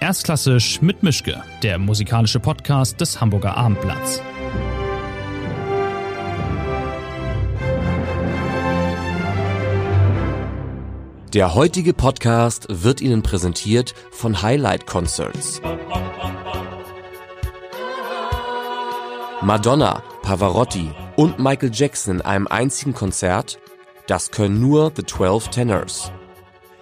Erstklassisch mit Mischke, der musikalische Podcast des Hamburger Abendblatts. Der heutige Podcast wird Ihnen präsentiert von Highlight Concerts. Madonna, Pavarotti und Michael Jackson in einem einzigen Konzert? Das können nur The 12 Tenors.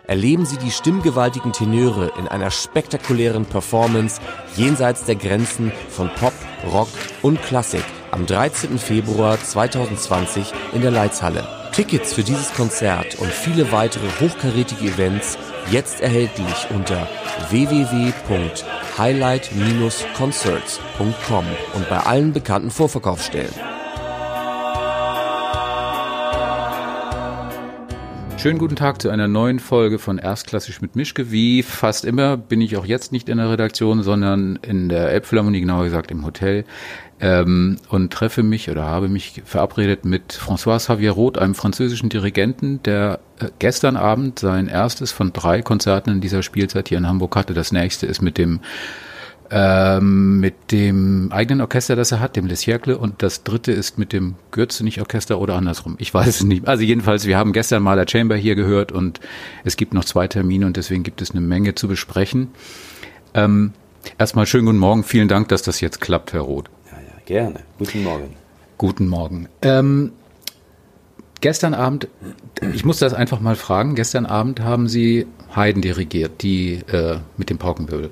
Erleben Sie die stimmgewaltigen Tenöre in einer spektakulären Performance jenseits der Grenzen von Pop, Rock und Klassik am 13. Februar 2020 in der Leitzhalle. Tickets für dieses Konzert und viele weitere hochkarätige Events jetzt erhältlich unter www.highlight-concerts.com und bei allen bekannten Vorverkaufsstellen. Schönen guten Tag zu einer neuen Folge von Erstklassisch mit Mischke. Wie fast immer bin ich auch jetzt nicht in der Redaktion, sondern in der Elbphilharmonie, genauer gesagt im Hotel, ähm, und treffe mich oder habe mich verabredet mit François Xavier Roth, einem französischen Dirigenten, der äh, gestern Abend sein erstes von drei Konzerten in dieser Spielzeit hier in Hamburg hatte. Das nächste ist mit dem ähm, mit dem eigenen Orchester, das er hat, dem Les Cercle, und das dritte ist mit dem Gürzenich-Orchester oder andersrum. Ich weiß es nicht. Also jedenfalls, wir haben gestern mal der Chamber hier gehört und es gibt noch zwei Termine und deswegen gibt es eine Menge zu besprechen. Ähm, erstmal schönen guten Morgen. Vielen Dank, dass das jetzt klappt, Herr Roth. Ja, ja, gerne. Guten Morgen. Guten Morgen. Ähm, gestern Abend, ich muss das einfach mal fragen, gestern Abend haben Sie Haydn dirigiert, die äh, mit dem Paukenwirbel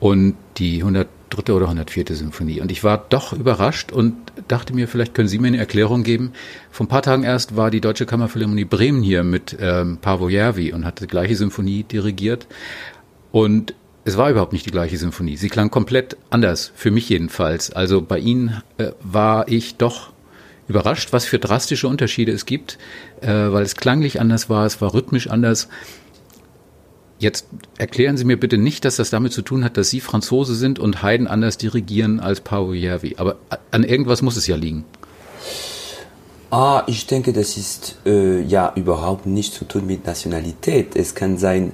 und die 103. oder 104. Symphonie. Und ich war doch überrascht und dachte mir, vielleicht können Sie mir eine Erklärung geben. Vor ein paar Tagen erst war die Deutsche Kammerphilharmonie Bremen hier mit ähm, Pavo Järvi und hat die gleiche Symphonie dirigiert. Und es war überhaupt nicht die gleiche Symphonie. Sie klang komplett anders, für mich jedenfalls. Also bei Ihnen äh, war ich doch überrascht, was für drastische Unterschiede es gibt, äh, weil es klanglich anders war, es war rhythmisch anders. Jetzt erklären Sie mir bitte nicht, dass das damit zu tun hat, dass Sie Franzose sind und Haydn anders dirigieren als Paolo Järvi. Aber an irgendwas muss es ja liegen. Ah, ich denke, das ist äh, ja überhaupt nicht zu tun mit Nationalität. Es kann sein,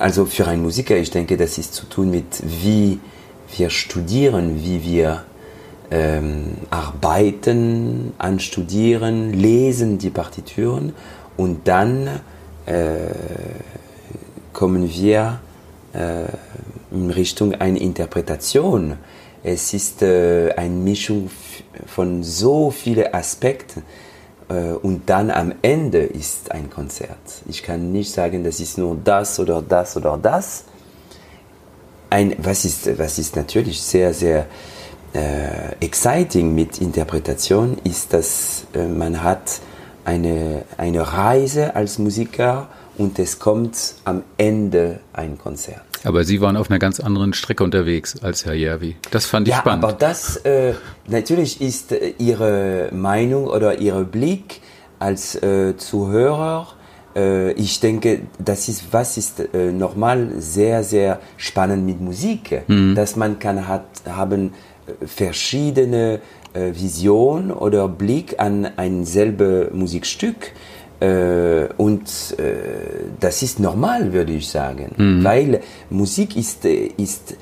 also für einen Musiker, ich denke, das ist zu tun mit, wie wir studieren, wie wir ähm, arbeiten, anstudieren, lesen die Partituren und dann äh, kommen wir äh, in Richtung einer Interpretation. Es ist äh, eine Mischung von so vielen Aspekten äh, und dann am Ende ist ein Konzert. Ich kann nicht sagen, das ist nur das oder das oder das. Ein, was, ist, was ist natürlich sehr, sehr äh, exciting mit Interpretation, ist, dass äh, man hat eine, eine Reise als Musiker und es kommt am Ende ein Konzert. Aber Sie waren auf einer ganz anderen Strecke unterwegs als Herr Järvi. Das fand ich ja, spannend. Aber das äh, natürlich ist äh, Ihre Meinung oder Ihr Blick als äh, Zuhörer. Äh, ich denke, das ist was ist äh, normal sehr sehr spannend mit Musik, mhm. dass man kann hat haben verschiedene Visionen oder Blick an ein selbe Musikstück. Äh, und äh, das ist normal, würde ich sagen, mhm. weil Musik ist, äh, ist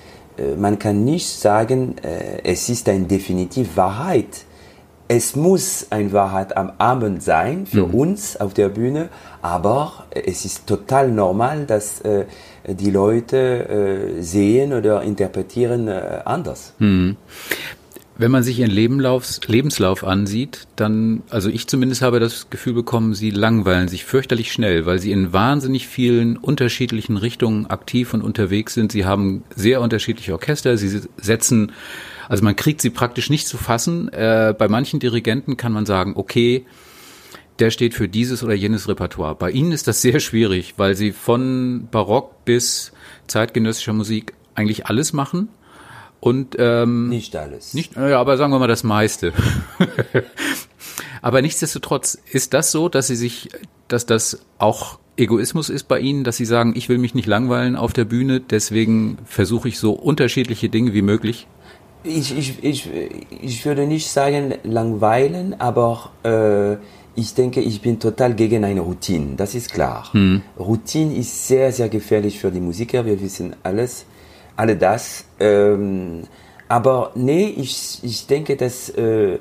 man kann nicht sagen, es ist eine definitive Wahrheit. Es muss eine Wahrheit am Abend sein für mhm. uns auf der Bühne, aber es ist total normal, dass die Leute sehen oder interpretieren anders. Mhm. Wenn man sich ihren Lebenlauf, Lebenslauf ansieht, dann, also ich zumindest habe das Gefühl bekommen, sie langweilen sich fürchterlich schnell, weil sie in wahnsinnig vielen unterschiedlichen Richtungen aktiv und unterwegs sind. Sie haben sehr unterschiedliche Orchester, sie setzen, also man kriegt sie praktisch nicht zu fassen. Äh, bei manchen Dirigenten kann man sagen, okay, der steht für dieses oder jenes Repertoire. Bei ihnen ist das sehr schwierig, weil sie von Barock bis zeitgenössischer Musik eigentlich alles machen und ähm, nicht alles. Nicht, ja, aber sagen wir mal das meiste. aber nichtsdestotrotz ist das so, dass sie sich, dass das auch Egoismus ist bei Ihnen, dass Sie sagen, ich will mich nicht langweilen auf der Bühne, deswegen versuche ich so unterschiedliche Dinge wie möglich? Ich, ich, ich, ich würde nicht sagen langweilen, aber äh, ich denke, ich bin total gegen eine Routine, das ist klar. Mhm. Routine ist sehr, sehr gefährlich für die Musiker, wir wissen alles, alle das. Ähm, aber nee, ich, ich denke, das äh,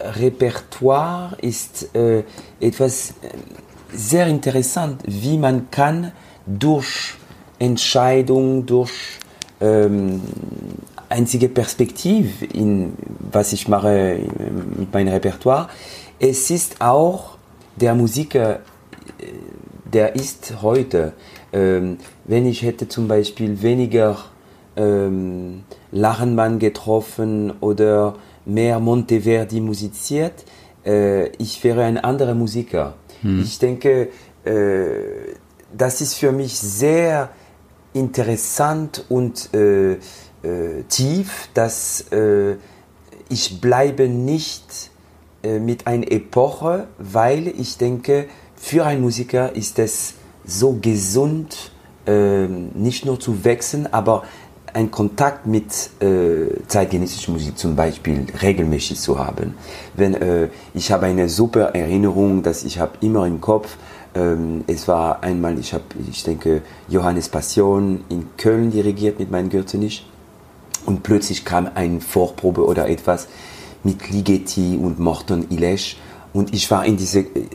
Repertoire ist äh, etwas äh, sehr interessant, wie man kann durch Entscheidung, durch ähm, einzige Perspektive in was ich mache mit meinem Repertoire. Es ist auch der Musiker, äh, der ist heute, ähm, wenn ich hätte zum Beispiel weniger ähm, Lachenmann getroffen oder mehr Monteverdi musiziert, äh, ich wäre ein anderer Musiker. Hm. Ich denke, äh, das ist für mich sehr interessant und äh, äh tief, dass äh, ich bleibe nicht äh, mit einer Epoche, weil ich denke, für einen Musiker ist es so gesund, nicht nur zu wechseln, aber einen Kontakt mit äh, zeitgenössischer Musik zum Beispiel regelmäßig zu haben. Wenn äh, ich habe eine super Erinnerung, dass ich habe immer im Kopf, ähm, es war einmal, ich habe, ich denke, Johannes Passion in Köln dirigiert mit meinem Gürzenich und plötzlich kam eine Vorprobe oder etwas mit Ligeti und Morton Ilesch und ich war in diese äh,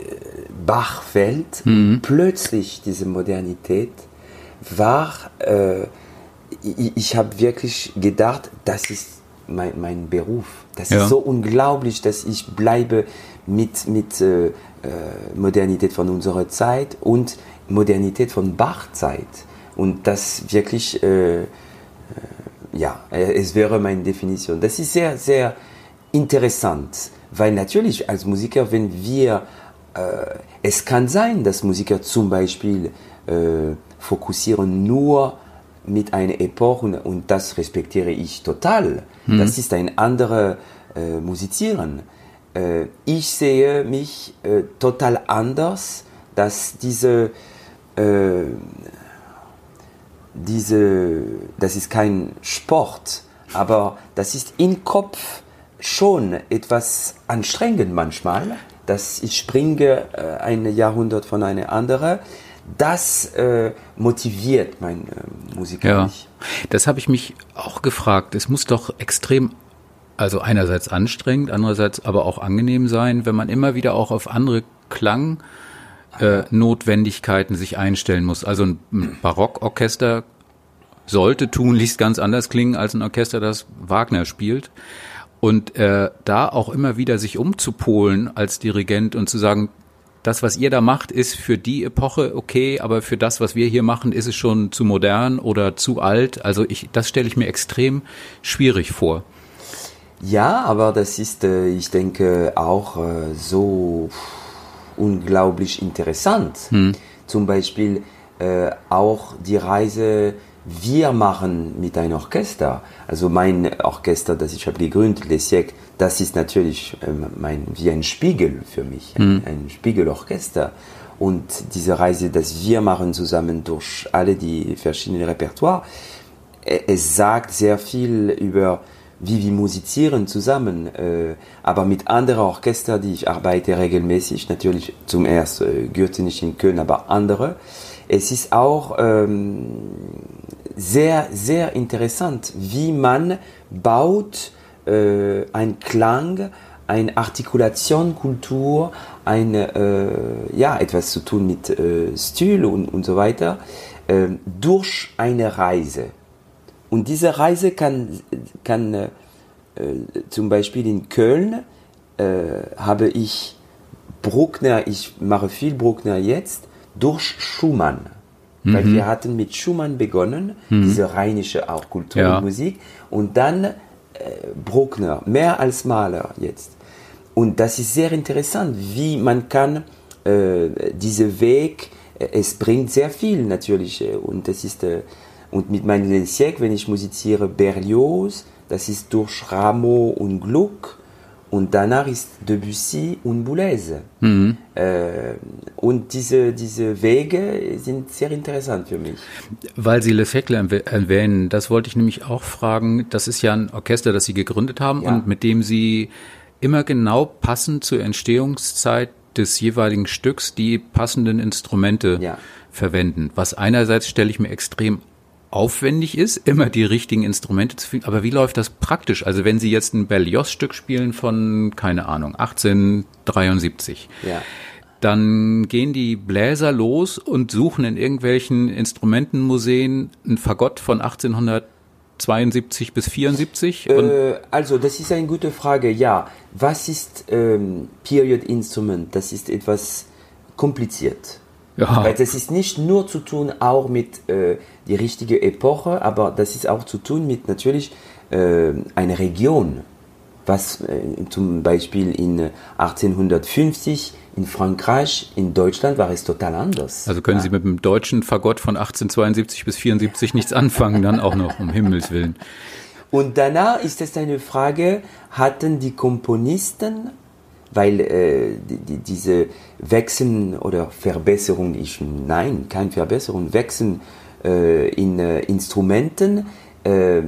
Bachwelt mhm. plötzlich diese Modernität war äh, ich, ich habe wirklich gedacht, das ist mein, mein Beruf. Das ja. ist so unglaublich, dass ich bleibe mit, mit äh, äh, Modernität von unserer Zeit und Modernität von Bachzeit. Und das wirklich, äh, äh ja, äh, es wäre meine Definition. Das ist sehr, sehr interessant, weil natürlich als Musiker, wenn wir, äh, es kann sein, dass Musiker zum Beispiel fokussieren nur mit einer Epoche und, das respektiere ich total. Mhm. Das ist ein anderes äh, Musizieren. Äh, ich sehe mich äh, total anders, dass diese, äh, diese, das ist kein Sport, aber das ist im Kopf schon etwas anstrengend manchmal, dass ich springe äh, ein Jahrhundert von einer anderen das äh, motiviert mein äh, Musiker ja. Das habe ich mich auch gefragt. Es muss doch extrem, also einerseits anstrengend, andererseits aber auch angenehm sein, wenn man immer wieder auch auf andere Klangnotwendigkeiten äh, sich einstellen muss. Also ein Barockorchester sollte tunlichst ganz anders klingen als ein Orchester, das Wagner spielt. Und äh, da auch immer wieder sich umzupolen als Dirigent und zu sagen, das, was ihr da macht, ist für die Epoche okay, aber für das, was wir hier machen, ist es schon zu modern oder zu alt. Also ich, das stelle ich mir extrem schwierig vor. Ja, aber das ist, äh, ich denke, auch äh, so unglaublich interessant. Hm. Zum Beispiel äh, auch die Reise wir machen mit einem Orchester. Also mein Orchester, das ich habe gegründet, Les Siècles, das ist natürlich ähm, mein, wie ein Spiegel für mich, ein, mhm. ein Spiegelorchester. Und diese Reise, das wir machen zusammen durch alle die verschiedenen Repertoire, e, es sagt sehr viel über wie wir musizieren zusammen, äh, aber mit anderen Orchestern, die ich arbeite regelmäßig, natürlich zum ersten äh, Gürtenich in Köln, aber andere. Es ist auch ähm, sehr, sehr interessant, wie man baut äh, ein Klang, eine Artikulationskultur, eine, äh, ja, etwas zu tun mit äh, Stil und, und so weiter, äh, durch eine Reise. Und diese Reise kann, kann äh, zum Beispiel in Köln, äh, habe ich Bruckner, ich mache viel Bruckner jetzt, durch Schumann. Mhm. Weil wir hatten mit Schumann begonnen, mhm. diese rheinische auch Kultur ja. und Musik. Und dann äh, Bruckner, mehr als Maler jetzt. Und das ist sehr interessant, wie man kann äh, diese Weg, äh, es bringt sehr viel natürlich. Äh, und das ist, äh, und mit meinem Siècle, wenn ich musiziere Berlioz, das ist durch Rameau und Gluck. Und danach ist Debussy und Boulez. Mhm. Äh, und diese, diese Wege sind sehr interessant für mich. Weil Sie Le Fekle erwähnen, das wollte ich nämlich auch fragen. Das ist ja ein Orchester, das Sie gegründet haben ja. und mit dem Sie immer genau passend zur Entstehungszeit des jeweiligen Stücks die passenden Instrumente Ja. verwenden. Was einerseits stelle ich mir extrem aufwendig ist, immer die richtigen Instrumente zu finden. Aber wie läuft das praktisch? Also wenn Sie jetzt ein Berlioz-Stück spielen von, keine Ahnung, 1873, Ja. dann gehen die Bläser los und suchen in irgendwelchen Instrumentenmuseen ein Fagott von 1872 bis 74 und Äh, also, das ist eine gute Frage. Ja, was ist ähm, Period Instrument? Das ist etwas kompliziert. Ja. Weil das ist nicht nur zu tun auch mit äh, die richtige Epoche, aber das ist auch zu tun mit natürlich äh, einer Region. Was äh, zum Beispiel in äh, 1850 in Frankreich, in Deutschland war es total anders. Also können ja. Sie mit dem deutschen Fagott von 1872 bis 74 nichts anfangen, dann auch noch, um Himmels Willen. Und danach ist es eine Frage, hatten die Komponisten, weil äh, die, die, diese Wechseln oder Verbesserung, ich, nein, keine Verbesserung, Wechseln äh, in äh, Instrumenten, äh,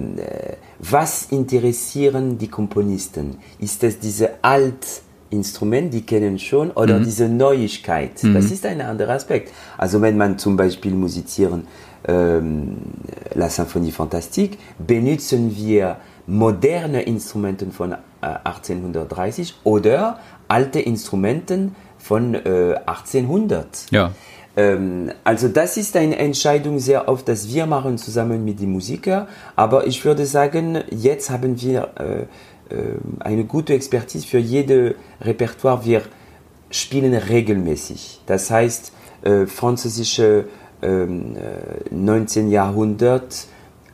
was interessieren die Komponisten? Ist es diese alt Instrument, die kennen schon, oder diese Neuigkeit? Das ist ein anderer Aspekt. Also wenn man zum Beispiel musizieren ähm, La Symphonie Fantastique, benutzen wir moderne Instrumente von 1830 oder alte Instrumenten von äh, 1800. Ja. Ähm, also das ist eine Entscheidung sehr oft, dass wir machen zusammen mit den Musikern. Aber ich würde sagen, jetzt haben wir äh, äh, eine gute Expertise für jede Repertoire. Wir spielen regelmäßig. Das heißt, äh, französische ähm, äh, 19. Jahrhundert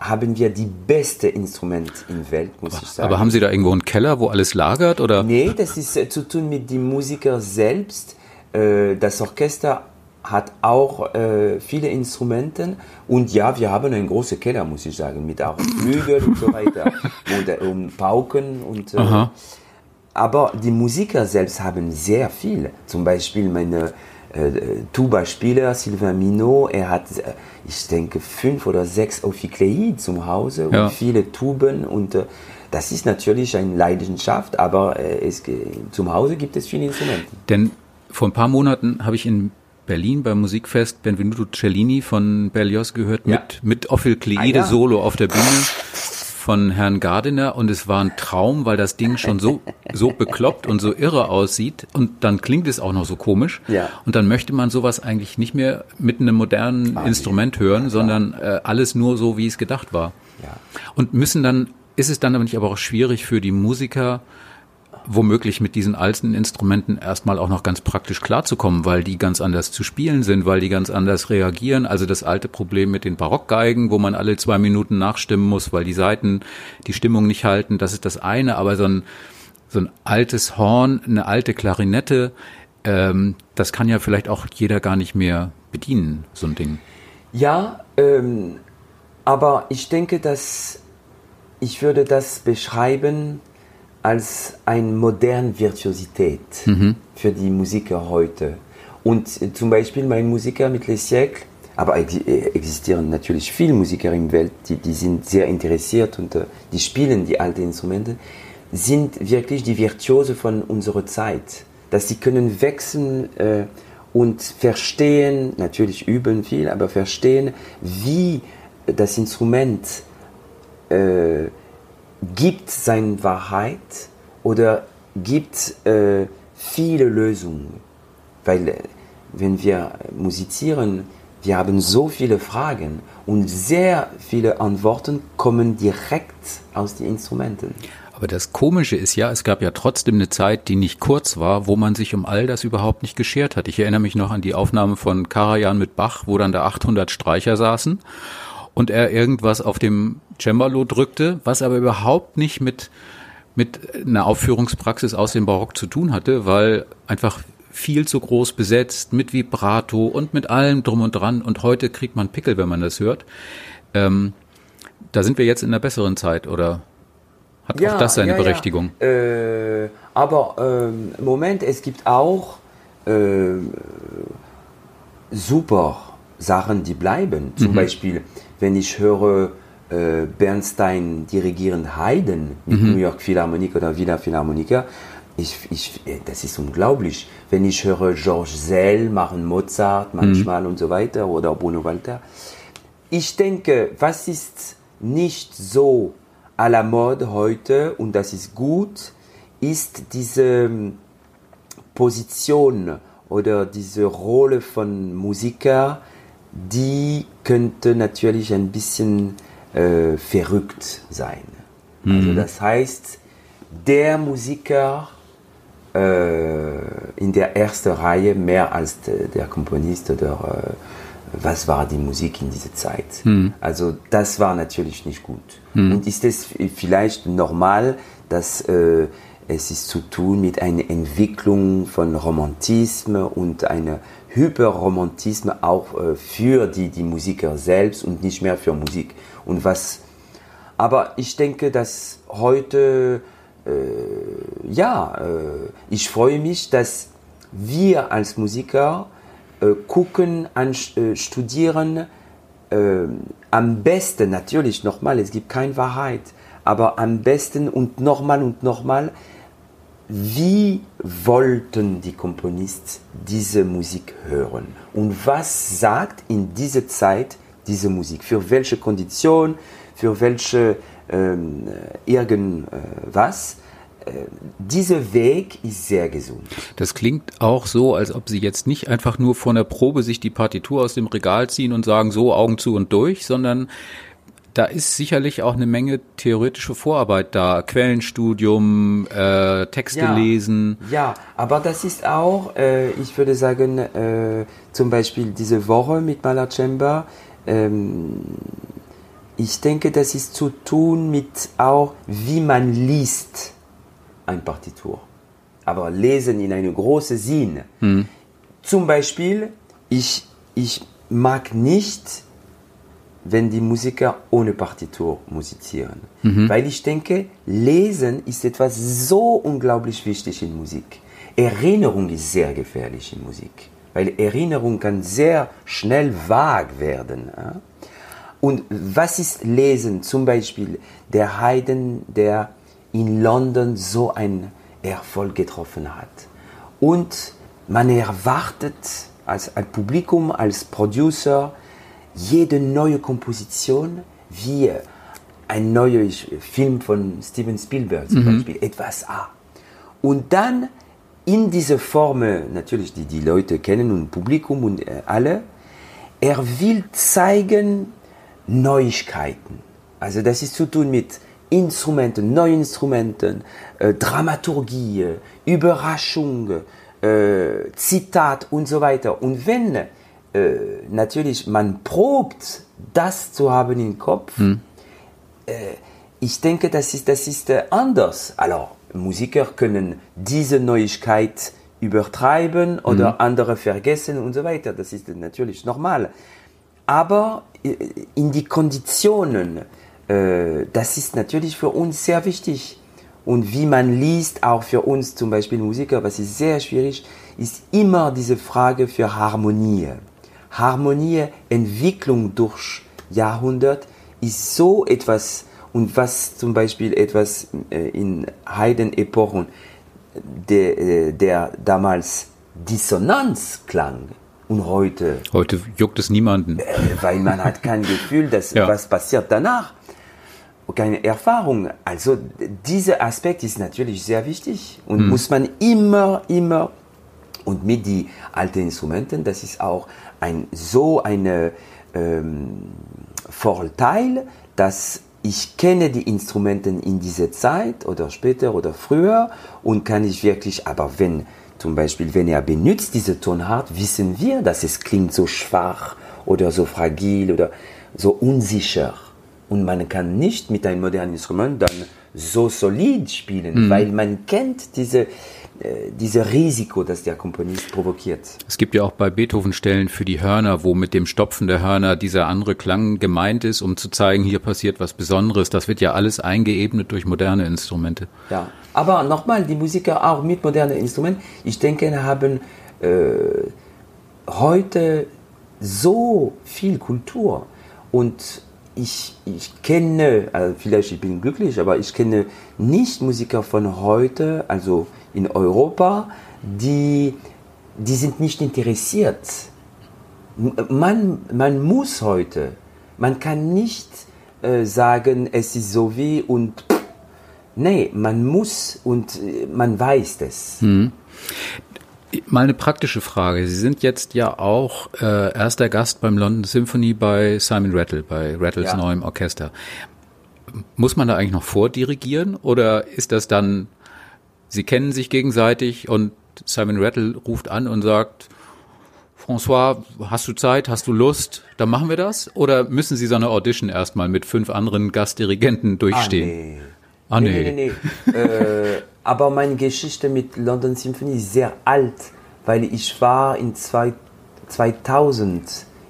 haben wir die beste Instrument in der Welt, muss ich sagen. Aber haben Sie da irgendwo einen Keller, wo alles lagert? Oder? Nee, das ist äh, zu tun mit dem Musiker selbst. Äh, das Orchester hat auch äh, viele Instrumente und ja, wir haben einen großen Keller, muss ich sagen, mit auch Flügel und so weiter und, und Pauken und aber die Musiker selbst haben sehr viel. Zum Beispiel meine Tuba-Spieler Sylvain Minot, er hat, äh, ich denke, fünf oder sechs Ophiclei zum Hause Ja. und viele Tuben und äh, das ist natürlich eine Leidenschaft, aber äh, es, zum Hause gibt es viele Instrumente. Denn vor ein paar Monaten habe ich in Berlin beim Musikfest Benvenuto Cellini von Berlioz gehört Ja. mit, mit Ophilcleide Ah, ja. Solo auf der Bühne von Herrn Gardiner und es war ein Traum, weil das Ding schon so, so bekloppt und so irre aussieht und dann klingt es auch noch so komisch. Ja. Und dann möchte man sowas eigentlich nicht mehr mit einem modernen Instrument hören, sondern äh, alles nur so, wie es gedacht war. Ja. Und müssen dann, ist es dann aber nicht aber auch schwierig für die Musiker, womöglich mit diesen alten Instrumenten erstmal auch noch ganz praktisch klarzukommen, weil die ganz anders zu spielen sind, weil die ganz anders reagieren. Also das alte Problem mit den Barockgeigen, wo man alle zwei Minuten nachstimmen muss, weil die Saiten die Stimmung nicht halten, das ist das eine. Aber so ein, so ein altes Horn, eine alte Klarinette, ähm, das kann ja vielleicht auch jeder gar nicht mehr bedienen, so ein Ding. Ja, ähm, aber ich denke, dass ich würde das beschreiben als eine moderne Virtuosität für die Musiker heute. Und zum Beispiel mein Musiker mit Les Siècles, aber äh, existieren natürlich viele Musiker in der Welt, die, die sind sehr interessiert und äh, die spielen die alten Instrumente, sind wirklich die Virtuose von unserer Zeit. Dass sie können wechseln äh, und verstehen, natürlich üben viel, aber verstehen, wie das Instrument äh, gibt seine Wahrheit oder gibt äh, viele Lösungen. Weil äh, wenn wir musizieren, wir haben so viele Fragen und sehr viele Antworten kommen direkt aus den Instrumenten. Aber das Komische ist ja, es gab ja trotzdem eine Zeit, die nicht kurz war, wo man sich um all das überhaupt nicht geschert hat. Ich erinnere mich noch an die Aufnahme von Karajan mit Bach, wo dann da 800 Streicher saßen und er irgendwas auf dem Cembalo drückte, was aber überhaupt nicht mit, mit einer Aufführungspraxis aus dem Barock zu tun hatte, weil einfach viel zu groß besetzt mit Vibrato und mit allem drum und dran. Und heute kriegt man Pickel, wenn man das hört. Ähm, da sind wir jetzt in einer besseren Zeit, oder hat auch das seine ja, ja. Berechtigung? Äh, aber ähm, Moment, es gibt auch äh, super Sachen, die bleiben. Zum Beispiel, wenn ich höre äh, Bernstein dirigieren Haydn mit New York Philharmonic oder Wiener Philharmoniker, ich, ich, äh, das ist unglaublich. Wenn ich höre George Sell machen Mozart manchmal mhm. und so weiter oder Bruno Walter. Ich denke, was ist nicht so à la mode heute und das ist gut, ist diese ähm, Position oder diese Rolle von Musiker, die könnte natürlich ein bisschen äh, verrückt sein. Also mhm. Also das heißt, der Musiker äh, in der ersten Reihe mehr als der, Komponist oder äh, was war die Musik in dieser Zeit. Mhm. Also das war natürlich nicht gut. Mhm. Und ist es vielleicht normal, dass äh, es ist zu tun mit einer Entwicklung von Romantismus und einer Hyperromantismus auch äh, für die, die Musiker selbst und nicht mehr für Musik. Und was, aber ich denke, dass heute, äh, ja, äh, ich freue mich, dass wir als Musiker äh, gucken, an, äh, studieren, am besten, natürlich nochmal, es gibt keine Wahrheit, aber am besten und nochmal und nochmal wie wollten die Komponisten diese Musik hören und was sagt in dieser Zeit diese Musik, für welche Kondition, für welche ähm, irgendwas. Äh, dieser Weg ist sehr gesund. Das klingt auch so, als ob Sie jetzt nicht einfach nur vor einer Probe sich die Partitur aus dem Regal ziehen und sagen, so Augen zu und durch, sondern da ist sicherlich auch eine Menge theoretische Vorarbeit da, Quellenstudium, äh, Texte ja, lesen. Ja, aber das ist auch, äh, ich würde sagen, äh, zum Beispiel diese Woche mit Maler Chamber, ähm, ich denke, das ist zu tun mit auch, wie man liest ein Partitur. Aber lesen in einem großen Sinn. Hm. Zum Beispiel, ich, ich mag nicht wenn die Musiker ohne Partitur musizieren. Mhm. Weil ich denke, Lesen ist etwas so unglaublich wichtig in Musik. Erinnerung ist sehr gefährlich in Musik, weil Erinnerung kann sehr schnell vag werden. Und was ist Lesen? Zum Beispiel der Haydn, der in London so einen Erfolg getroffen hat. Und man erwartet als, als Publikum, als Producer, jede neue Komposition wie ein neuer Film von Steven Spielberg zum mhm. Beispiel, etwas A. Und dann in dieser Form, natürlich die die Leute kennen und Publikum und äh, alle, er will zeigen Neuigkeiten. Also das ist zu tun mit Instrumenten, neuen Instrumenten, äh, Dramaturgie, Überraschung, äh, Zitat und so weiter. Und wenn äh, natürlich, man probt, das zu haben im Kopf. Hm. Äh, ich denke, das ist, das ist äh, anders. Also, Musiker können diese Neuigkeit übertreiben oder mhm. andere vergessen und so weiter. Das ist natürlich normal. Aber äh, in die Konditionen, äh, das ist natürlich für uns sehr wichtig. Und wie man liest, auch für uns zum Beispiel Musiker, was ist sehr schwierig, ist immer diese Frage für Harmonie. Harmonie, Entwicklung durch Jahrhundert ist so etwas, und was zum Beispiel etwas äh, in Haydn-Epochen, der, äh, der damals Dissonanz klang, und heute. Heute juckt es niemanden. Äh, weil man hat kein Gefühl, dass ja. was passiert danach. Keine Erfahrung. Also dieser Aspekt ist natürlich sehr wichtig und hm. muss man immer, immer und mit die alten Instrumenten, das ist auch ein, so ein ähm, Vorteil, dass ich kenne die Instrumente in dieser Zeit oder später oder früher und kann ich wirklich, aber wenn zum Beispiel, wenn er benutzt diese Tonart, wissen wir, dass es klingt so schwach oder so fragil oder so unsicher. Und man kann nicht mit einem modernen Instrument dann so solid spielen, mhm. weil man kennt diese, äh, diese Risiko, das der Komponist provoziert. Es gibt ja auch bei Beethoven Stellen für die Hörner, wo mit dem Stopfen der Hörner dieser andere Klang gemeint ist, um zu zeigen, hier passiert was Besonderes. Das wird ja alles eingeebnet durch moderne Instrumente. Ja, aber nochmal, die Musiker auch mit modernen Instrumenten, ich denke, haben äh, heute so viel Kultur und ich, ich kenne, also vielleicht ich bin glücklich, aber ich kenne nicht Musiker von heute, also in Europa, die, die sind nicht interessiert. Man, man muss heute, man kann nicht äh, sagen, es ist so wie und pff, nee, man muss und äh, man weiß das. Hm. Mal eine praktische Frage. Sie sind jetzt ja auch äh, erster Gast beim London Symphony bei Simon Rattle, bei Rattles Ja. neuem Orchester. Muss man da eigentlich noch vordirigieren oder ist das dann, Sie kennen sich gegenseitig und Simon Rattle ruft an und sagt, François, hast du Zeit, hast du Lust, dann machen wir das? Oder müssen Sie so eine Audition erstmal mit fünf anderen Gastdirigenten durchstehen? nee. Ah, nee, nee. nee, nee. äh, aber meine Geschichte mit London Symphony ist sehr alt, weil ich war in zwei, 2000,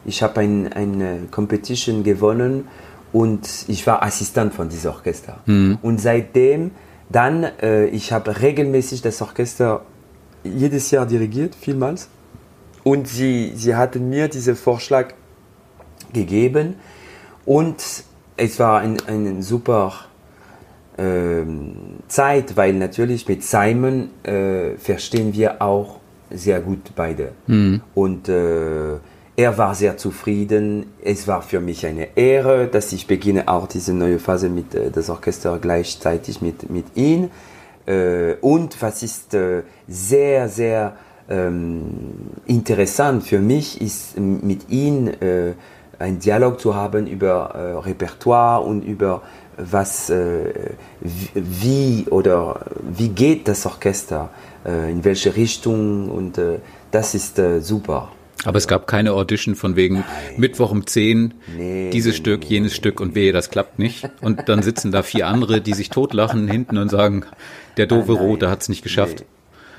ich habe ein, eine Competition gewonnen und ich war Assistent von diesem Orchester. Und seitdem, dann, äh, ich habe regelmäßig das Orchester jedes Jahr dirigiert, vielmals. Und sie, sie hatten mir diesen Vorschlag gegeben und es war ein, ein super ähm, Zeit, weil natürlich mit Simon äh, verstehen wir auch sehr gut beide. Und äh, er war sehr zufrieden. Es war für mich eine Ehre, dass ich beginne auch diese neue Phase mit äh, das Orchester gleichzeitig mit, mit ihm. Äh, und was ist äh, sehr, sehr ähm, interessant für mich, ist mit ihm äh, einen Dialog zu haben über äh, Repertoire und über was, äh, wie- wie oder wie geht das Orchester, äh, in welche Richtung und äh, das ist äh, super. Aber es gab keine Audition von wegen Mittwoch um 10, Nee, dieses nee, Stück, nee, jenes Stück und wehe, das klappt nicht. Und dann sitzen da vier andere, die sich totlachen hinten und sagen, der doofe Ah, nein. Rote hat es nicht geschafft.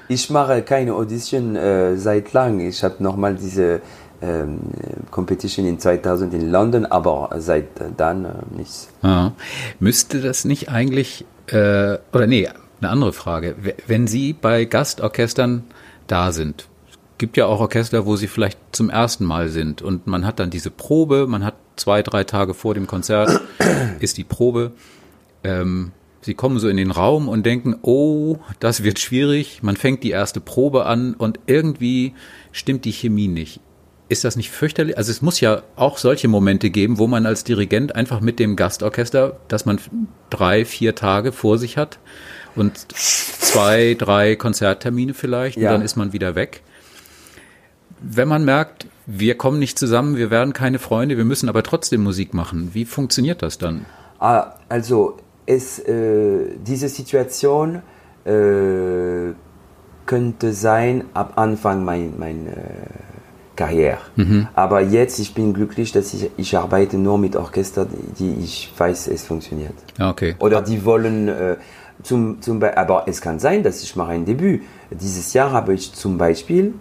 Ich mache keine Audition äh, seit lang. Ich habe nochmal diese ähm, Competition in 2000 in London, aber seit dann äh, nichts. Ja. Müsste das nicht eigentlich, äh, oder nee, eine andere Frage. Wenn Sie bei Gastorchestern da sind, gibt ja auch Orchester, wo Sie vielleicht zum ersten Mal sind und man hat dann diese Probe, man hat zwei, drei Tage vor dem Konzert, ist die Probe. Ähm, Sie kommen so in den Raum und denken, oh, das wird schwierig. Man fängt die erste Probe an und irgendwie stimmt die Chemie nicht. Ist das nicht fürchterlich? Also es muss ja auch solche Momente geben, wo man als Dirigent einfach mit dem Gastorchester, dass man drei, vier Tage vor sich hat und zwei, drei Konzerttermine vielleicht Ja. und dann ist man wieder weg. Wenn man merkt, wir kommen nicht zusammen, wir werden keine Freunde, wir müssen aber trotzdem Musik machen, wie funktioniert das dann? Ah, also, es, äh, diese Situation äh, könnte sein ab Anfang meiner mein, äh, Karriere. Aber jetzt, ich bin glücklich, dass ich, ich arbeite nur mit Orchester, die ich weiß, es funktioniert. Ja, okay. Oder die wollen äh, zum, zum Beispiel, aber es kann sein, dass ich mache ein Debüt. Dieses Jahr habe ich zum Beispiel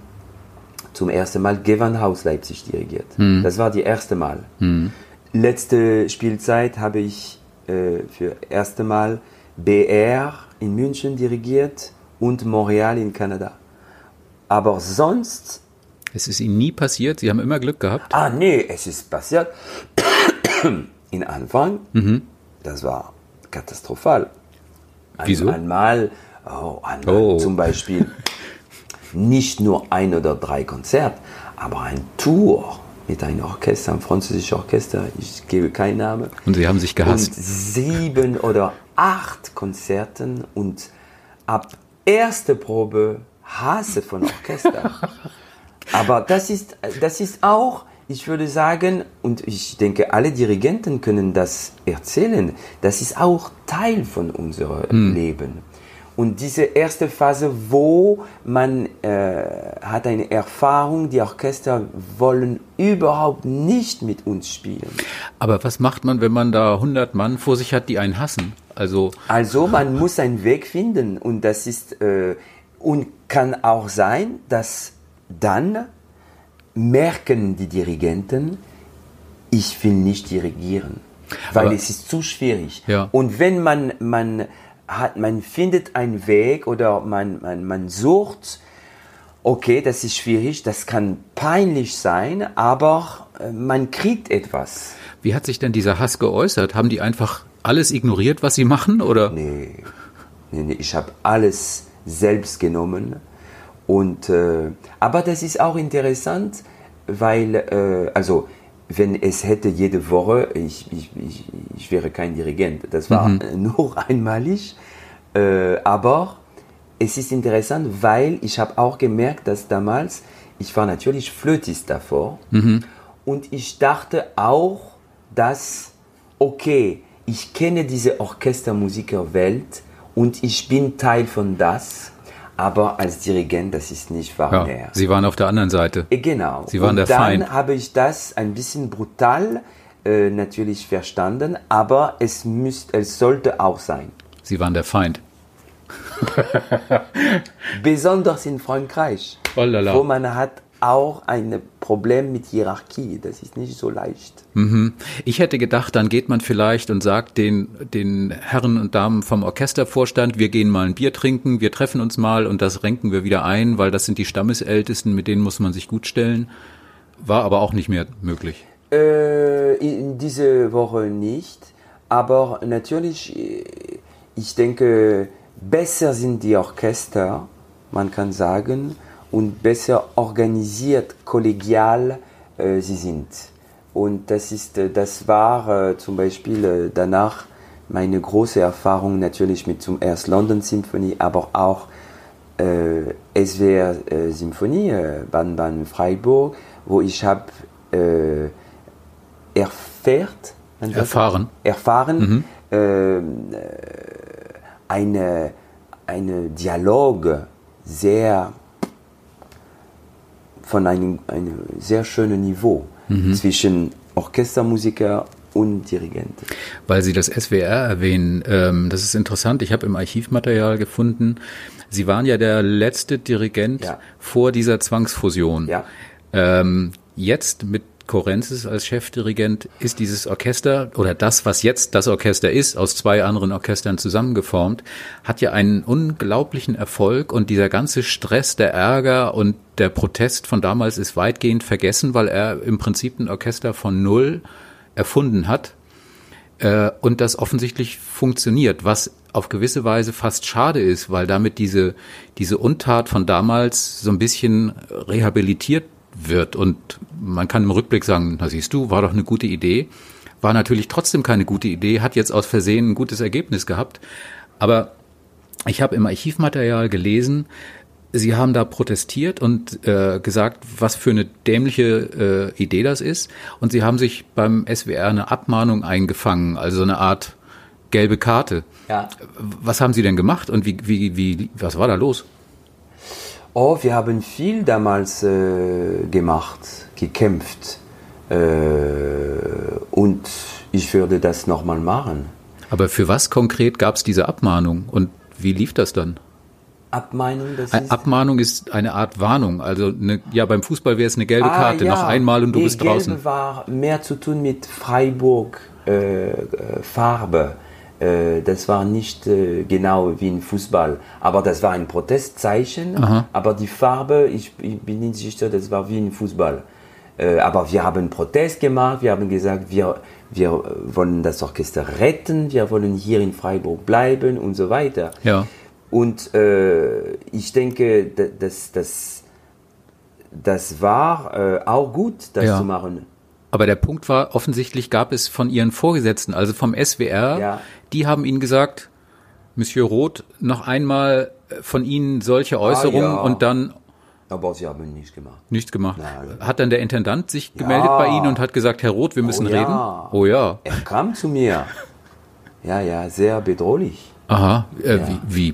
zum ersten Mal Gewandhaus Leipzig dirigiert. Das war die erste Mal. Letzte Spielzeit habe ich äh, für erste Mal BR in München dirigiert und Montreal in Kanada. Aber sonst Es ist Ihnen nie passiert, Sie haben immer Glück gehabt. Ah, nee, es ist passiert. In Anfang, das war katastrophal. Ein, Wieso? Einmal, oh, einmal Oh. zum Beispiel nicht nur ein oder drei Konzerte, aber ein Tour mit einem Orchester, einem französischen Orchester, ich gebe keinen Namen. Und Sie haben sich Und gehasst. sieben oder acht Konzerten und ab erste Probe Hasse von Orchester. Aber das ist, das ist auch, ich würde sagen, und ich denke, alle Dirigenten können das erzählen, das ist auch Teil von unserem Leben. Und diese erste Phase, wo man äh, hat eine Erfahrung, die Orchester wollen überhaupt nicht mit uns spielen. Aber was macht man, wenn man da 100 Mann vor sich hat, die einen hassen? Also, Also man muss einen Weg finden und das ist äh, und kann auch sein, dass dann merken die Dirigenten, ich will nicht dirigieren, weil Aber- es ist zu schwierig. Ja. Und wenn man man hat, man findet einen Weg oder man man, man sucht, okay, das ist schwierig, das kann peinlich sein, aber äh, man kriegt etwas. wie hat sich denn dieser Hass geäußert? Haben die einfach alles ignoriert, was sie machen? Oder? Nee, nee, nee ich habe alles selbst genommen. Und, äh, aber das ist auch interessant, weil, äh, also, wenn es hätte jede Woche, ich, ich, ich, ich wäre kein Dirigent. Das war Mhm. nur einmalig. Äh, aber es ist interessant, weil ich habe auch gemerkt, dass damals, ich war natürlich Flötist davor. Und ich dachte auch, dass, okay, ich kenne diese Orchestermusikerwelt und ich bin Teil von das. Aber als Dirigent, das ist nicht wahr Ja. Sie waren auf der anderen Seite. Äh, Genau. Sie waren und der dann Feind. habe ich das ein bisschen brutal äh, natürlich verstanden, aber es, müsst, es sollte auch sein. Sie waren der Feind. Besonders in Frankreich, Oh wo man hat auch ein Problem mit Hierarchie. Das ist nicht so leicht. Ich hätte gedacht, dann geht man vielleicht und sagt den, den Herren und Damen vom Orchestervorstand, wir gehen mal ein Bier trinken, wir treffen uns mal und das renken wir wieder ein, weil das sind die Stammesältesten, mit denen muss man sich gut stellen. War aber auch nicht mehr möglich. Äh, in diese Woche nicht, aber natürlich, äh, ich denke, besser sind die Orchester, man kann sagen, und besser organisiert, kollegial äh, sie sind. Und das, ist, äh, das war äh, zum Beispiel äh, danach meine große Erfahrung natürlich mit zum erst London Symphony, aber auch äh, SWR äh, Symphonie, äh, Baden-Baden Freiburg, wo ich habe äh, erfährt, Erfahren. erfahren ähm, äh, eine, eine Dialog sehr von einem, einem sehr schönen Niveau zwischen Orchestermusiker und Dirigent. Weil Sie das SWR erwähnen, ähm, das ist interessant. Ich habe im Archivmaterial gefunden, Sie waren ja der letzte Dirigent Ja. vor dieser Zwangsfusion. Ja. Ähm, jetzt mit Korenzis als Chefdirigent ist dieses Orchester oder das, was jetzt das Orchester ist, aus zwei anderen Orchestern zusammengeformt, hat ja einen unglaublichen Erfolg und dieser ganze Stress, der Ärger und der Protest von damals ist weitgehend vergessen, weil er im Prinzip ein Orchester von Null erfunden hat äh, und das offensichtlich funktioniert, was auf gewisse Weise fast schade ist, weil damit diese, diese Untat von damals so ein bisschen rehabilitiert wird und man kann im Rückblick sagen, na siehst du, war doch eine gute Idee, war natürlich trotzdem keine gute Idee, hat jetzt aus Versehen ein gutes Ergebnis gehabt, aber ich habe im Archivmaterial gelesen, Sie haben da protestiert und äh, gesagt, was für eine dämliche äh, Idee das ist. Und Sie haben sich beim SWR eine Abmahnung eingefangen, also eine Art gelbe Karte. Ja. Was haben Sie denn gemacht und wie, wie, wie, was war da los? Oh, wir haben viel damals äh, gemacht, gekämpft. Äh, und ich würde das nochmal machen. Aber für was konkret gab es diese Abmahnung und wie lief das dann? Abmeinung, das ist. Abmahnung ist eine Art Warnung. Also eine, ja, beim Fußball wäre es eine gelbe Ah, Karte, ja. noch einmal und du Die bist draußen. Gelbe war mehr zu tun mit Freiburg äh, Farbe. Äh, das war nicht äh, genau wie im Fußball, aber das war ein Protestzeichen. Aber die Farbe, ich, ich bin nicht sicher, das war wie im Fußball. Äh, aber wir haben Protest gemacht, wir haben gesagt, wir, wir wollen das Orchester retten, wir wollen hier in Freiburg bleiben und so weiter. Ja. Und äh, ich denke, da- das, das, das war äh, auch gut, das Ja. zu machen. Aber der Punkt war, offensichtlich gab es von Ihren Vorgesetzten, also vom SWR, Ja. die haben Ihnen gesagt, Monsieur Roth, noch einmal äh, von Ihnen solche Äußerungen ja. und dann Aber sie haben nicht gemacht. nichts gemacht. Nein. Hat dann der Intendant sich gemeldet bei Ihnen und hat gesagt, Herr Roth, wir müssen Oh ja. reden? Oh ja. Er kam zu mir. Ja, ja, sehr bedrohlich. Aha. Äh, Ja. wie, wie?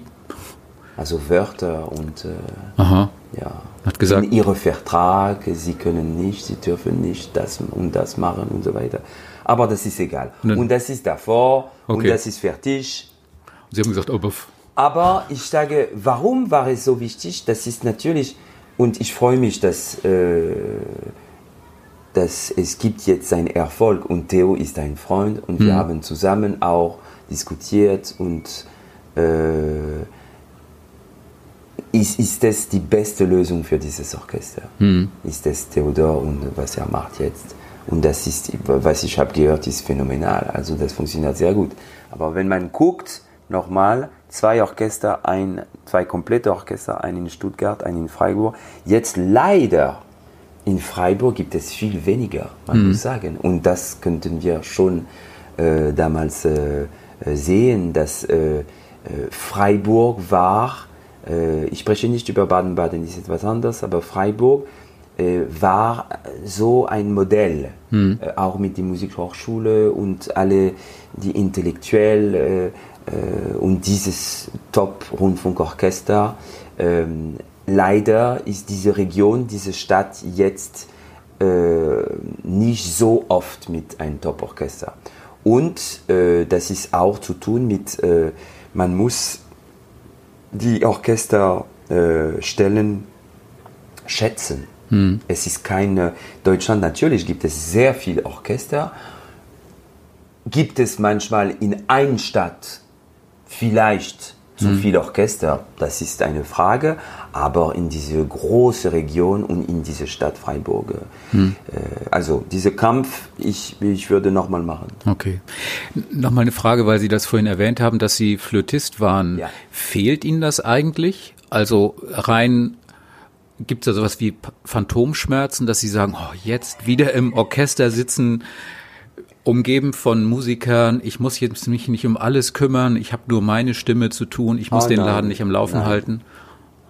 Also Wörter und äh, Aha. Ja. Hat gesagt- in ihrem Vertrag, sie können nicht, sie dürfen nicht das und das machen und so weiter. Aber das ist egal. dann- Und das ist davor und Okay. das ist fertig. Sie haben gesagt, oh. Aber ich sage, warum war es so wichtig? Das ist natürlich, und ich freue mich, dass, äh, dass es gibt jetzt einen Erfolg und Theo ist ein Freund und wir haben zusammen auch diskutiert und äh, ist, ist das die beste Lösung für dieses Orchester? Ist das Theodor und was er macht jetzt? Und das ist, was ich habe gehört, ist phänomenal. Also das funktioniert sehr gut. Aber wenn man guckt, nochmal zwei Orchester, ein, zwei komplette Orchester, ein in Stuttgart, ein in Freiburg. Jetzt leider in Freiburg gibt es viel weniger, man muss sagen. Und das könnten wir schon äh, damals äh, äh, sehen, dass äh, äh, Freiburg war, ich spreche nicht über Baden-Baden, das ist etwas anderes, aber Freiburg äh, war so ein Modell, äh, auch mit der Musikhochschule und alle die intellektuell äh, äh, und dieses Top-Rundfunkorchester. Ähm, leider ist diese Region, diese Stadt jetzt äh, nicht so oft mit einem Top-Orchester. Und äh, das ist auch zu tun mit, äh, man muss die Orchesterstellen schätzen. Es ist keine, Deutschland natürlich gibt es sehr viele Orchester, gibt es manchmal in einer Stadt vielleicht zu viele Orchester, das ist eine Frage, aber in diese große Region und in diese Stadt Freiburg, äh, also dieser Kampf, ich, ich würde nochmal machen. Okay. Nochmal eine Frage, weil Sie das vorhin erwähnt haben, dass Sie Flötist waren. Ja. Fehlt Ihnen das eigentlich? Also rein gibt es da sowas wie Phantomschmerzen, dass Sie sagen, oh, jetzt wieder im Orchester sitzen, umgeben von Musikern, ich muss jetzt mich nicht um alles kümmern, ich habe nur meine Stimme zu tun, ich muss Oh, den nein. Laden nicht am Laufen Nein. halten.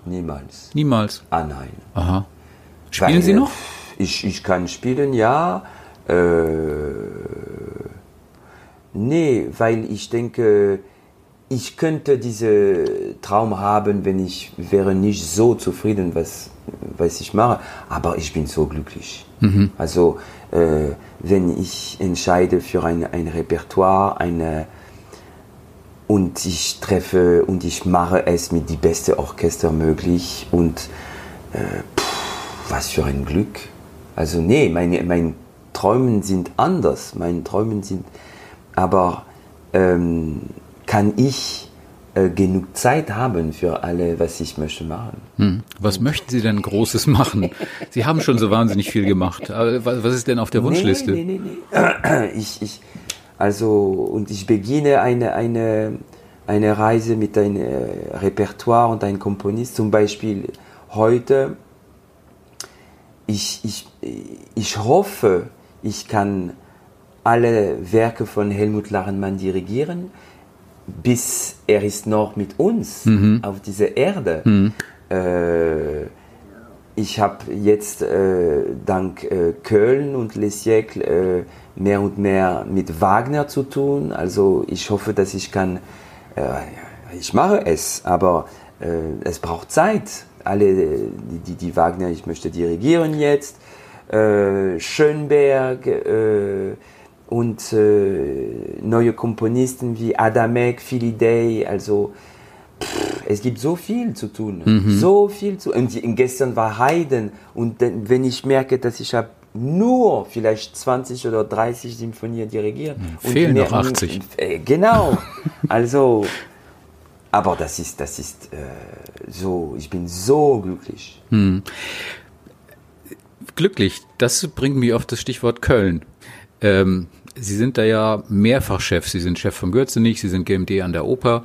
Niemals. Niemals. Ah nein. Aha. Spielen Weil, Sie noch? Ich, ich kann spielen, ja. Äh, nee, weil ich denke, ich könnte diese Traum haben, wenn ich wäre nicht so zufrieden, was, was ich mache. Aber ich bin so glücklich. Also, äh, wenn ich entscheide für ein, ein Repertoire, eine, und ich treffe und ich mache es mit die beste Orchester möglich und äh, pff, was für ein Glück. Also nee, meine, meine Träume sind anders, meine Träume sind, aber ähm, kann ich äh, genug Zeit haben für alle, was ich möchte machen? Hm. Was möchten Sie denn Großes machen? Sie haben schon so wahnsinnig viel gemacht. Aber was was ist denn auf der Wunschliste? Nee, nee, nee, nee. Ich, ich, also, und ich beginne eine, eine, eine Reise mit einem äh, Repertoire und einem Komponist. Zum Beispiel heute, ich, ich, ich hoffe, ich kann alle Werke von Helmut Larenmann dirigieren, bis er ist noch mit uns auf dieser Erde. Äh, ich habe jetzt äh, dank äh, Köln und Les Siècles äh, mehr und mehr mit Wagner zu tun. Also ich hoffe, dass ich kann, äh, ich mache es, aber äh, es braucht Zeit. Alle, die, die, Wagner, ich möchte dirigieren jetzt, Schönberg und äh, neue Komponisten wie Adamek, Philly Day, also es gibt so viel zu tun, so viel zu und gestern war Haydn und wenn ich merke, dass ich habe nur vielleicht 20 oder 30 Symphonien dirigiert. und Fehlen mehr- noch 80. Äh, genau. Also, aber das ist, das ist äh, so, ich bin so glücklich. Glücklich, das bringt mich auf das Stichwort Köln. Ähm, Sie sind da ja mehrfach Chef. Sie sind Chef von Gürzenich, Sie sind GMD an der Oper.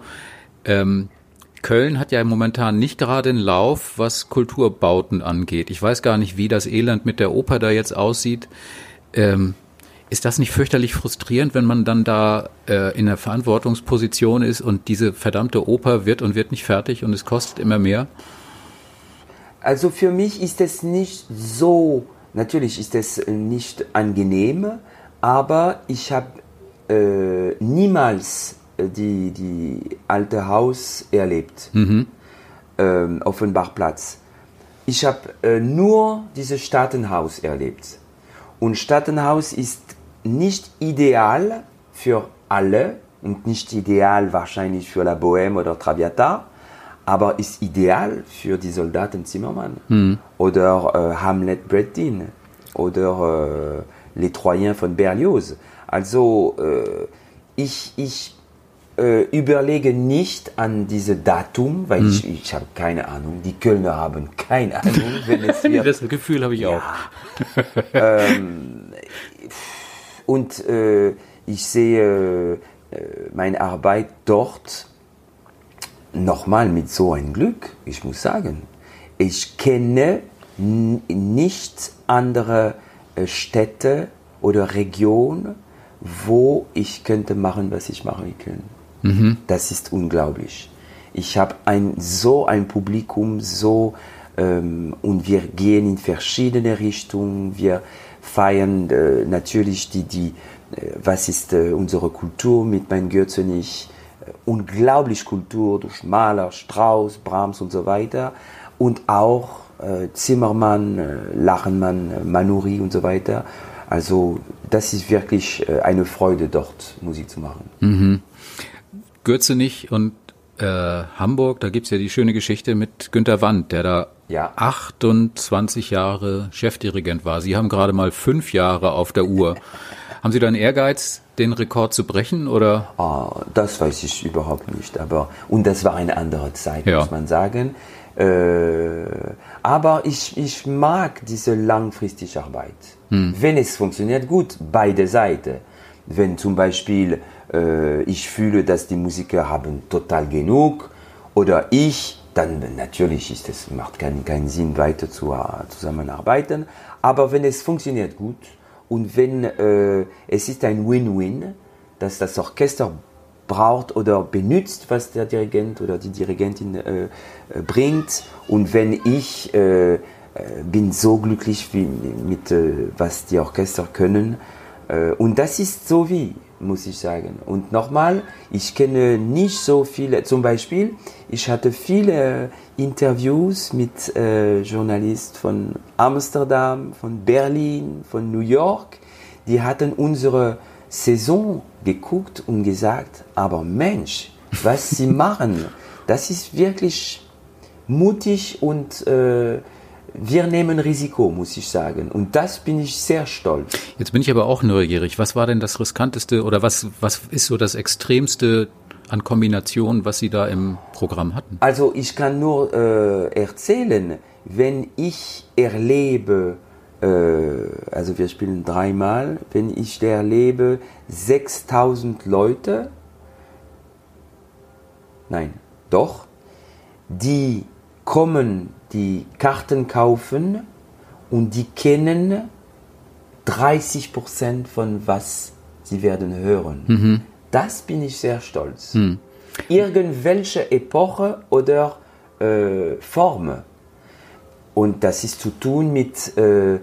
Ähm, Köln hat ja momentan nicht gerade einen Lauf, was Kulturbauten angeht. Ich weiß gar nicht, wie das Elend mit der Oper da jetzt aussieht. Ähm, ist das nicht fürchterlich frustrierend, wenn man dann da äh, in der Verantwortungsposition ist und diese verdammte Oper wird und wird nicht fertig und es kostet immer mehr? Also für mich ist es nicht so, natürlich ist es äh, nicht angenehm, aber ich habe äh, niemals äh, die, die alte Haus erlebt, ähm, Offenbachplatz. Ich habe äh, nur dieses Staatenhaus erlebt. Und Staatenhaus ist nicht ideal für alle und nicht ideal wahrscheinlich für La Bohème oder Traviata, aber ist ideal für die Soldaten Zimmermann oder äh, Hamlet Bret Dean oder äh, Les Troyens von Berlioz. Also äh, ich, ich äh, überlege nicht an dieses Datum, weil ich, ich habe keine Ahnung. Die Kölner haben keine Ahnung, wenn es wird. Das Gefühl habe ich auch. Und äh, ich sehe äh, meine Arbeit dort nochmal mit so einem Glück, ich muss sagen, ich kenne nicht andere äh, Städte oder Regionen, wo ich könnte machen, was ich machen kann. Mhm. Das ist unglaublich. Ich habe ein, so ein Publikum, so ähm, und wir gehen in verschiedene Richtungen. Wir feiern äh, natürlich die, die äh, was ist äh, unsere Kultur mit meinem Goethe nicht. Äh, unglaublich Kultur durch Maler, Strauss, Brahms und so weiter. Und auch äh, Zimmermann, äh, Lachenmann, Manuri und so weiter. Also das ist wirklich eine Freude, dort Musik zu machen. Mhm. Gürzenich und äh, Hamburg, da gibt es ja die schöne Geschichte mit Günter Wandt, der da ja. 28 Jahre Chefdirigent war. Sie haben gerade mal fünf Jahre auf der Uhr. haben Sie da einen Ehrgeiz, den Rekord zu brechen? Oder? Oh, das weiß ich überhaupt nicht. Aber, und das war eine andere Zeit, ja. muss man sagen. Äh, aber ich, ich mag diese langfristige Arbeit. Hm. Wenn es funktioniert, gut, beide Seiten. Wenn zum Beispiel äh, ich fühle, dass die Musiker haben total genug oder ich dann natürlich ist es, macht keinen, keinen Sinn, weiter zu, uh, zusammenarbeiten. Aber wenn es funktioniert gut und wenn äh, es ist ein Win-Win, dass das Orchester braucht oder benutzt, was der Dirigent oder die Dirigentin äh, äh bringt und wenn ich äh, äh, bin so glücklich wie mit äh, was die Orchester können und das ist so wie muss ich sagen. Und nochmal, ich kenne nicht so viele, zum Beispiel, ich hatte viele Interviews mit äh, Journalisten von Amsterdam, von Berlin, von New York, die hatten unsere Saison geguckt und gesagt, aber Mensch, was sie machen, das ist wirklich mutig und äh, wir nehmen Risiko, muss ich sagen. Und das bin ich sehr stolz. Jetzt bin ich aber auch neugierig. Was war denn das riskanteste oder was, was ist so das extremste an Kombinationen, was Sie da im Programm hatten? Also ich kann nur äh, erzählen, wenn ich erlebe, also wir spielen dreimal, wenn ich erlebe 6000 Leute, nein, doch, die kommen die Karten kaufen und die kennen 30 Prozent von was sie werden hören. Mhm. Das bin ich sehr stolz. Mhm. Irgendwelche Epoche oder äh, Form. Und das ist zu tun mit, äh, äh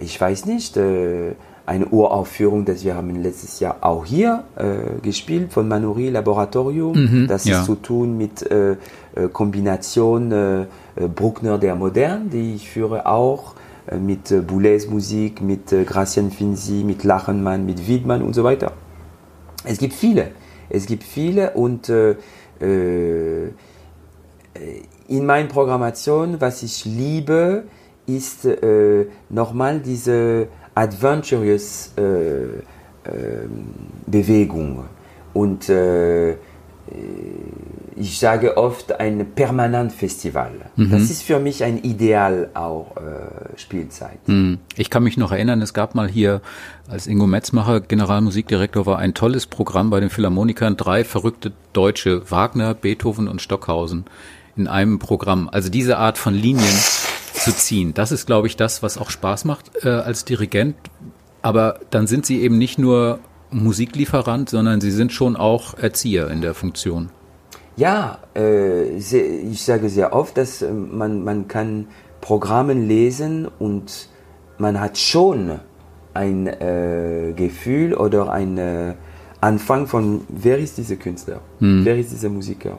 ich weiß nicht, äh, eine Uraufführung, das wir haben letztes Jahr auch hier äh, gespielt von Manuri Laboratorium. Mhm, das ja. ist zu tun mit äh, äh Kombination äh, äh, Bruckner der Modern, die ich führe auch mit äh, Boulez Musik, mit äh, Gracien Finzi, mit Lachenmann, mit Wiedmann und so weiter. Es gibt viele. Es gibt viele und äh, in meiner Programmation, was ich liebe, ist äh, nochmal diese adventurous äh, äh, Bewegung. Und äh, ich sage oft ein permanent Festival. Mhm. Das ist für mich ein Ideal auch äh, Spielzeit. Mhm. Ich kann mich noch erinnern, es gab mal hier, als Ingo Metzmacher Generalmusikdirektor war, ein tolles Programm bei den Philharmonikern, drei verrückte Deutsche, Wagner, Beethoven und Stockhausen in einem Programm. Also diese Art von Linien zu ziehen. Das ist, glaube ich, das, was auch Spaß macht äh, als Dirigent. Aber dann sind Sie eben nicht nur Musiklieferant, sondern Sie sind schon auch Erzieher in der Funktion. Ja, äh, ich sage sehr oft, dass äh, man, man kann Programme lesen und man hat schon ein äh, Gefühl oder ein äh, Anfang von, wer ist dieser Künstler, hm. wer ist dieser Musiker.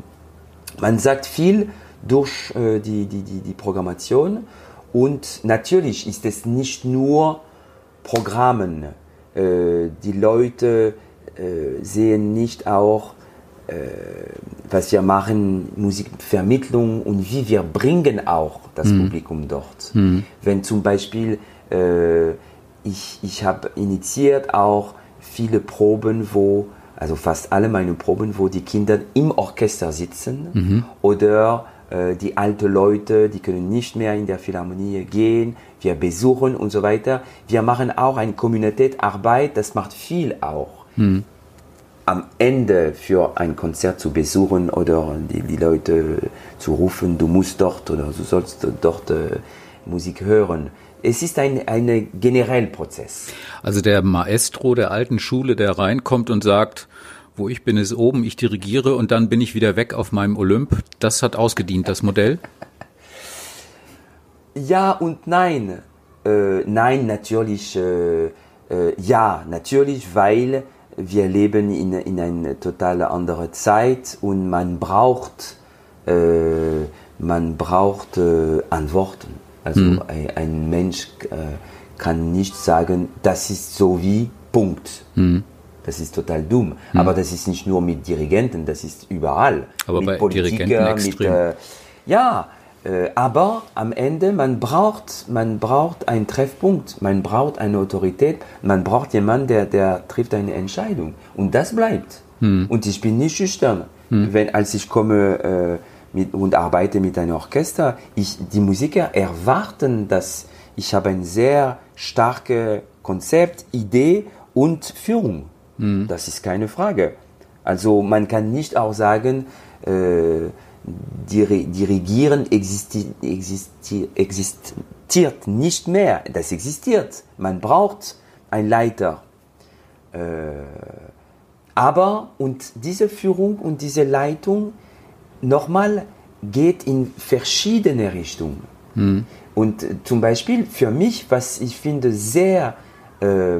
Man sagt viel durch äh, die, die, die, die Programmation. Und natürlich ist es nicht nur Programmen. Äh, die Leute äh, sehen nicht auch, äh, was wir machen, Musikvermittlung und wie wir bringen auch das mhm. Publikum dort. Mhm. Wenn zum Beispiel, äh, ich, ich habe initiiert auch viele Proben, wo also fast alle meine Proben, wo die Kinder im Orchester sitzen mhm. oder äh, die alten Leute, die können nicht mehr in der Philharmonie gehen, wir besuchen und so weiter. Wir machen auch eine Community-Arbeit, das macht viel auch. Hm. am Ende für ein Konzert zu besuchen oder die, die Leute zu rufen, du musst dort oder du sollst dort äh, Musik hören. Es ist ein, ein genereller Prozess. Also der Maestro der alten Schule, der reinkommt und sagt, wo ich bin, ist oben, ich dirigiere und dann bin ich wieder weg auf meinem Olymp. Das hat ausgedient, das Modell? Ja und nein. Äh, nein, natürlich. Äh, äh, ja, natürlich, weil wir leben in, in einer total anderen Zeit und man braucht, äh, man braucht äh, Antworten. Also mhm. ein, ein, Mensch kann nicht sagen, das ist so wie Punkt. Mhm. Das ist total dumm. Mhm. Aber das ist nicht nur mit Dirigenten, das ist überall. Aber mit bei Politikern, Dirigenten extrem. Mit, ja, äh, aber am Ende, man braucht, man braucht einen Treffpunkt, man braucht eine Autorität, man braucht jemanden, der, der trifft eine Entscheidung. Und das bleibt. Hm. Und ich bin nicht schüchtern. Hm. Wenn, als ich komme äh, mit, und arbeite mit einem Orchester, ich, die Musiker erwarten, dass ich habe ein sehr starkes Konzept, Idee und Führung. Hm. Das ist keine Frage. Also man kann nicht auch sagen, äh, Dirigieren existi existi existiert nicht mehr. Das existiert. Man braucht einen Leiter. Äh, aber und diese Führung und diese Leitung nochmal geht in verschiedene Richtungen. Mhm. Und zum Beispiel für mich, was ich finde sehr äh,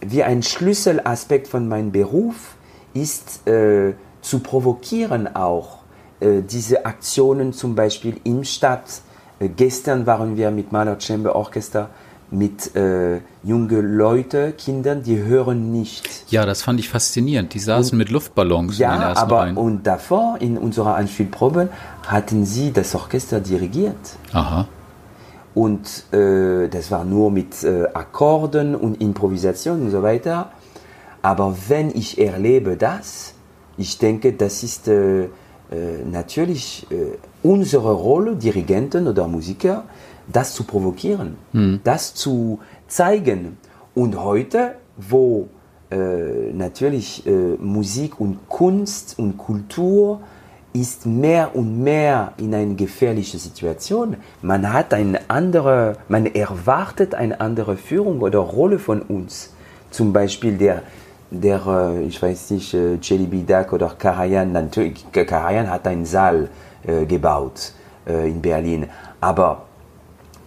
wie ein Schlüsselaspekt von meinem Beruf, ist äh, zu provokieren auch äh, diese Aktionen zum Beispiel im Stadt. Äh, gestern waren wir mit Maler Chamber Orchester mit äh, junge Leute, Kindern, die hören nicht. Ja, das fand ich faszinierend. Die saßen und, mit Luftballons ja, in den ersten aber Reihen. und davor in unserer Anspielprobe hatten sie das Orchester dirigiert. Aha. Und äh, das war nur mit äh, Akkorden und Improvisation und so weiter. Aber wenn ich erlebe das, ich denke, das ist äh, äh, natürlich äh, unsere Rolle, Dirigenten oder Musiker, das zu provozieren, mhm. das zu zeigen. Und heute, wo äh, natürlich Musik und Kunst und Kultur ist mehr und mehr in eine gefährliche Situation. Man hat eine andere, man erwartet eine andere Führung oder Rolle von uns. Zum Beispiel der der, äh, ich weiß nicht, äh, Jelly Bidak oder Karajan, natürlich, Karajan hat einen Saal äh, gebaut in Berlin, aber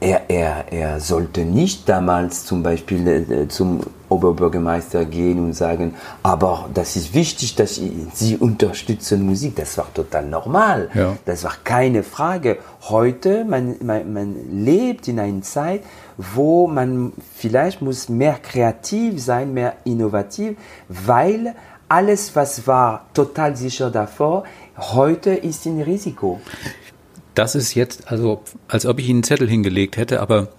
er, er, er sollte nicht damals zum Beispiel zum Oberbürgermeister gehen und sagen, aber das ist wichtig, dass Sie unterstützen Musik. Das war total normal. Ja. Das war keine Frage. Heute, man, man, man lebt in einer Zeit, wo man vielleicht muss mehr kreativ sein, mehr innovativ, weil alles, was war total sicher davor, heute ist ein Risiko. Das ist jetzt, also als ob ich Ihnen einen Zettel hingelegt hätte, aber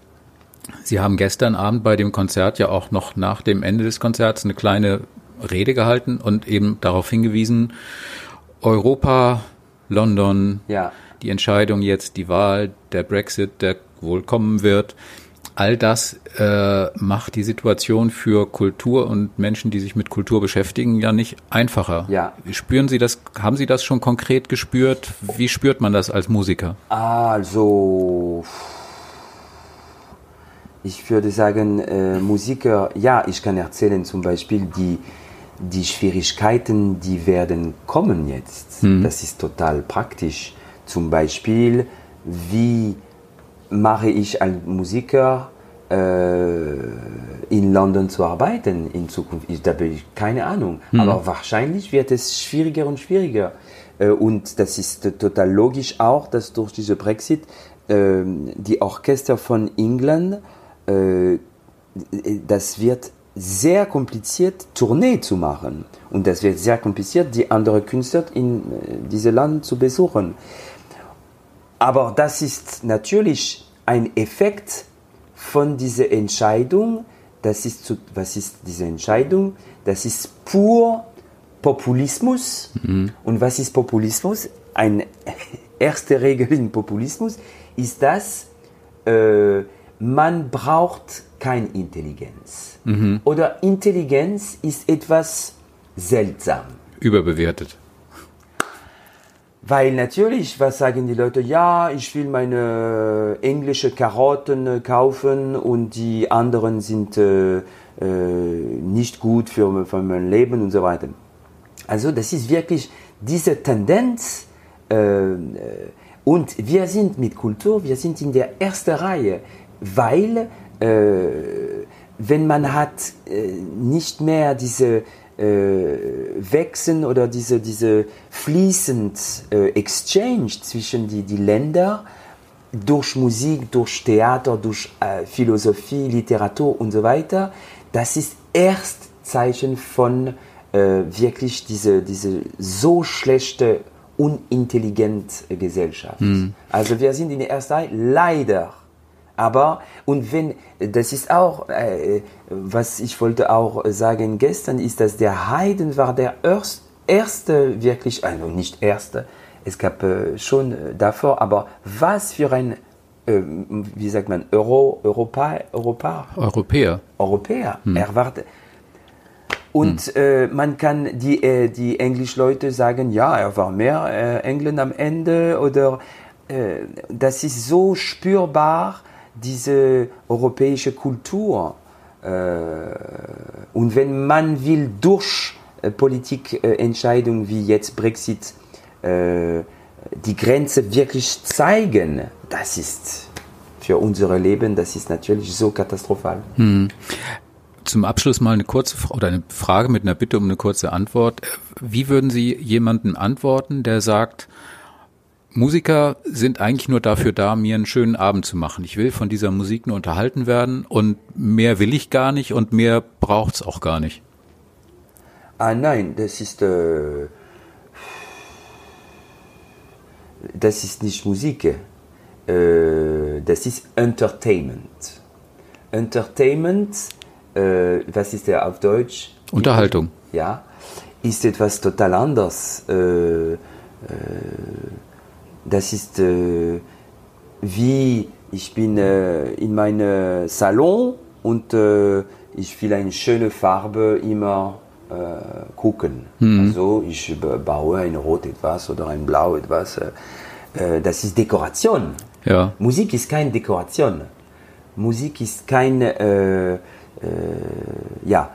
Sie haben gestern Abend bei dem Konzert ja auch noch nach dem Ende des Konzerts eine kleine Rede gehalten und eben darauf hingewiesen, Europa, London, ja. die Entscheidung jetzt, die Wahl, der Brexit, der wohl kommen wird, all das äh, macht die Situation für Kultur und Menschen, die sich mit Kultur beschäftigen, ja nicht einfacher. Ja. Spüren Sie das, haben Sie das schon konkret gespürt? Wie spürt man das als Musiker? Also, ich würde sagen, äh, Musiker, ja, ich kann erzählen zum Beispiel die, die Schwierigkeiten, die werden kommen jetzt. Mhm. Das ist total praktisch. Zum Beispiel, wie mache ich als Musiker äh, in London zu arbeiten in Zukunft? Ich, da habe ich keine Ahnung. Mhm. Aber wahrscheinlich wird es schwieriger und schwieriger. Äh, und das ist total logisch auch, dass durch diese Brexit äh, die Orchester von England, äh, das wird sehr kompliziert, Tournee zu machen. Und das wird sehr kompliziert, die anderen Künstler in äh, diesem Land zu besuchen. Aber das ist natürlich ein Effekt von dieser Entscheidung. Das ist zu, was ist diese Entscheidung? Das ist pur Populismus. Mhm. Und was ist Populismus? Eine erste Regel in Populismus ist, dass äh, man braucht keine Intelligenz. Mhm. Oder Intelligenz ist etwas seltsam. Überbewertet. Weil natürlich, was sagen die Leute? Ja, ich will meine äh, englische Karotten äh, kaufen und die anderen sind äh, äh, nicht gut für, für mein Leben und so weiter. Also das ist wirklich diese Tendenz. Äh, und wir sind mit Kultur, wir sind in der ersten Reihe, weil äh, wenn man hat nicht mehr diese wechseln oder diese, diese fließend äh, Exchange zwischen die, die Länder durch Musik, durch Theater, durch äh, Philosophie, Literatur und so weiter, das ist erst Zeichen von äh, wirklich diese, diese so schlechte, unintelligente Gesellschaft. Mhm. Also wir sind in der ersten Reihe leider aber, und wenn, das ist auch, äh, was ich wollte auch sagen gestern, ist, dass der Haydn war der erste, wirklich, also nicht erste, es gab äh, schon davor, aber was für ein, äh, wie sagt man, Euro, Europa, Europa? Europäer. Europäer. Hm. Er war, und hm. äh, man kann die, äh, die Englischleute sagen, ja, er war mehr äh, England am Ende oder äh, das ist so spürbar, diese europäische Kultur. Äh, und wenn man will durch äh, Politikentscheidungen wie jetzt Brexit äh, die Grenze wirklich zeigen, das ist für unser Leben, das ist natürlich so katastrophal. Hm. Zum Abschluss mal eine kurze oder eine Frage mit einer Bitte um eine kurze Antwort. Wie würden Sie jemandem antworten, der sagt, Musiker sind eigentlich nur dafür da, mir einen schönen Abend zu machen. Ich will von dieser Musik nur unterhalten werden und mehr will ich gar nicht und mehr braucht es auch gar nicht. Ah nein, das ist äh, das ist nicht Musik. Äh, das ist Entertainment. Entertainment, äh, was ist der auf Deutsch? Unterhaltung. Ja, ist etwas total anders. Äh, äh, das ist äh, wie ich bin äh, in meinem Salon und äh, ich will eine schöne Farbe immer äh, gucken. Mhm. Also ich baue ein Rot etwas oder ein Blau etwas. Äh, das ist Dekoration. Ja. Musik ist keine Dekoration. Musik ist kein, äh, ja,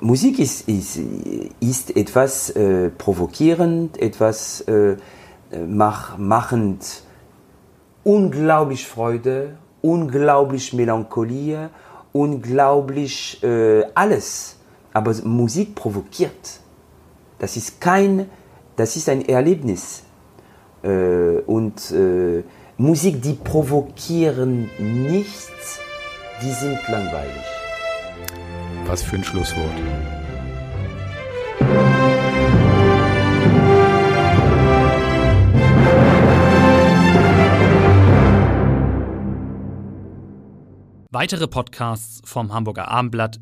Musik ist, ist, ist etwas provokierend, etwas mach, machend unglaublich Freude, unglaublich Melancholie, unglaublich äh, alles. Aber Musik provoziert. Das ist kein, das ist ein Erlebnis. Äh, und äh, Musik, die provozieren nichts, die sind langweilig. Was für ein Schlusswort. Weitere Podcasts vom Hamburger Abendblatt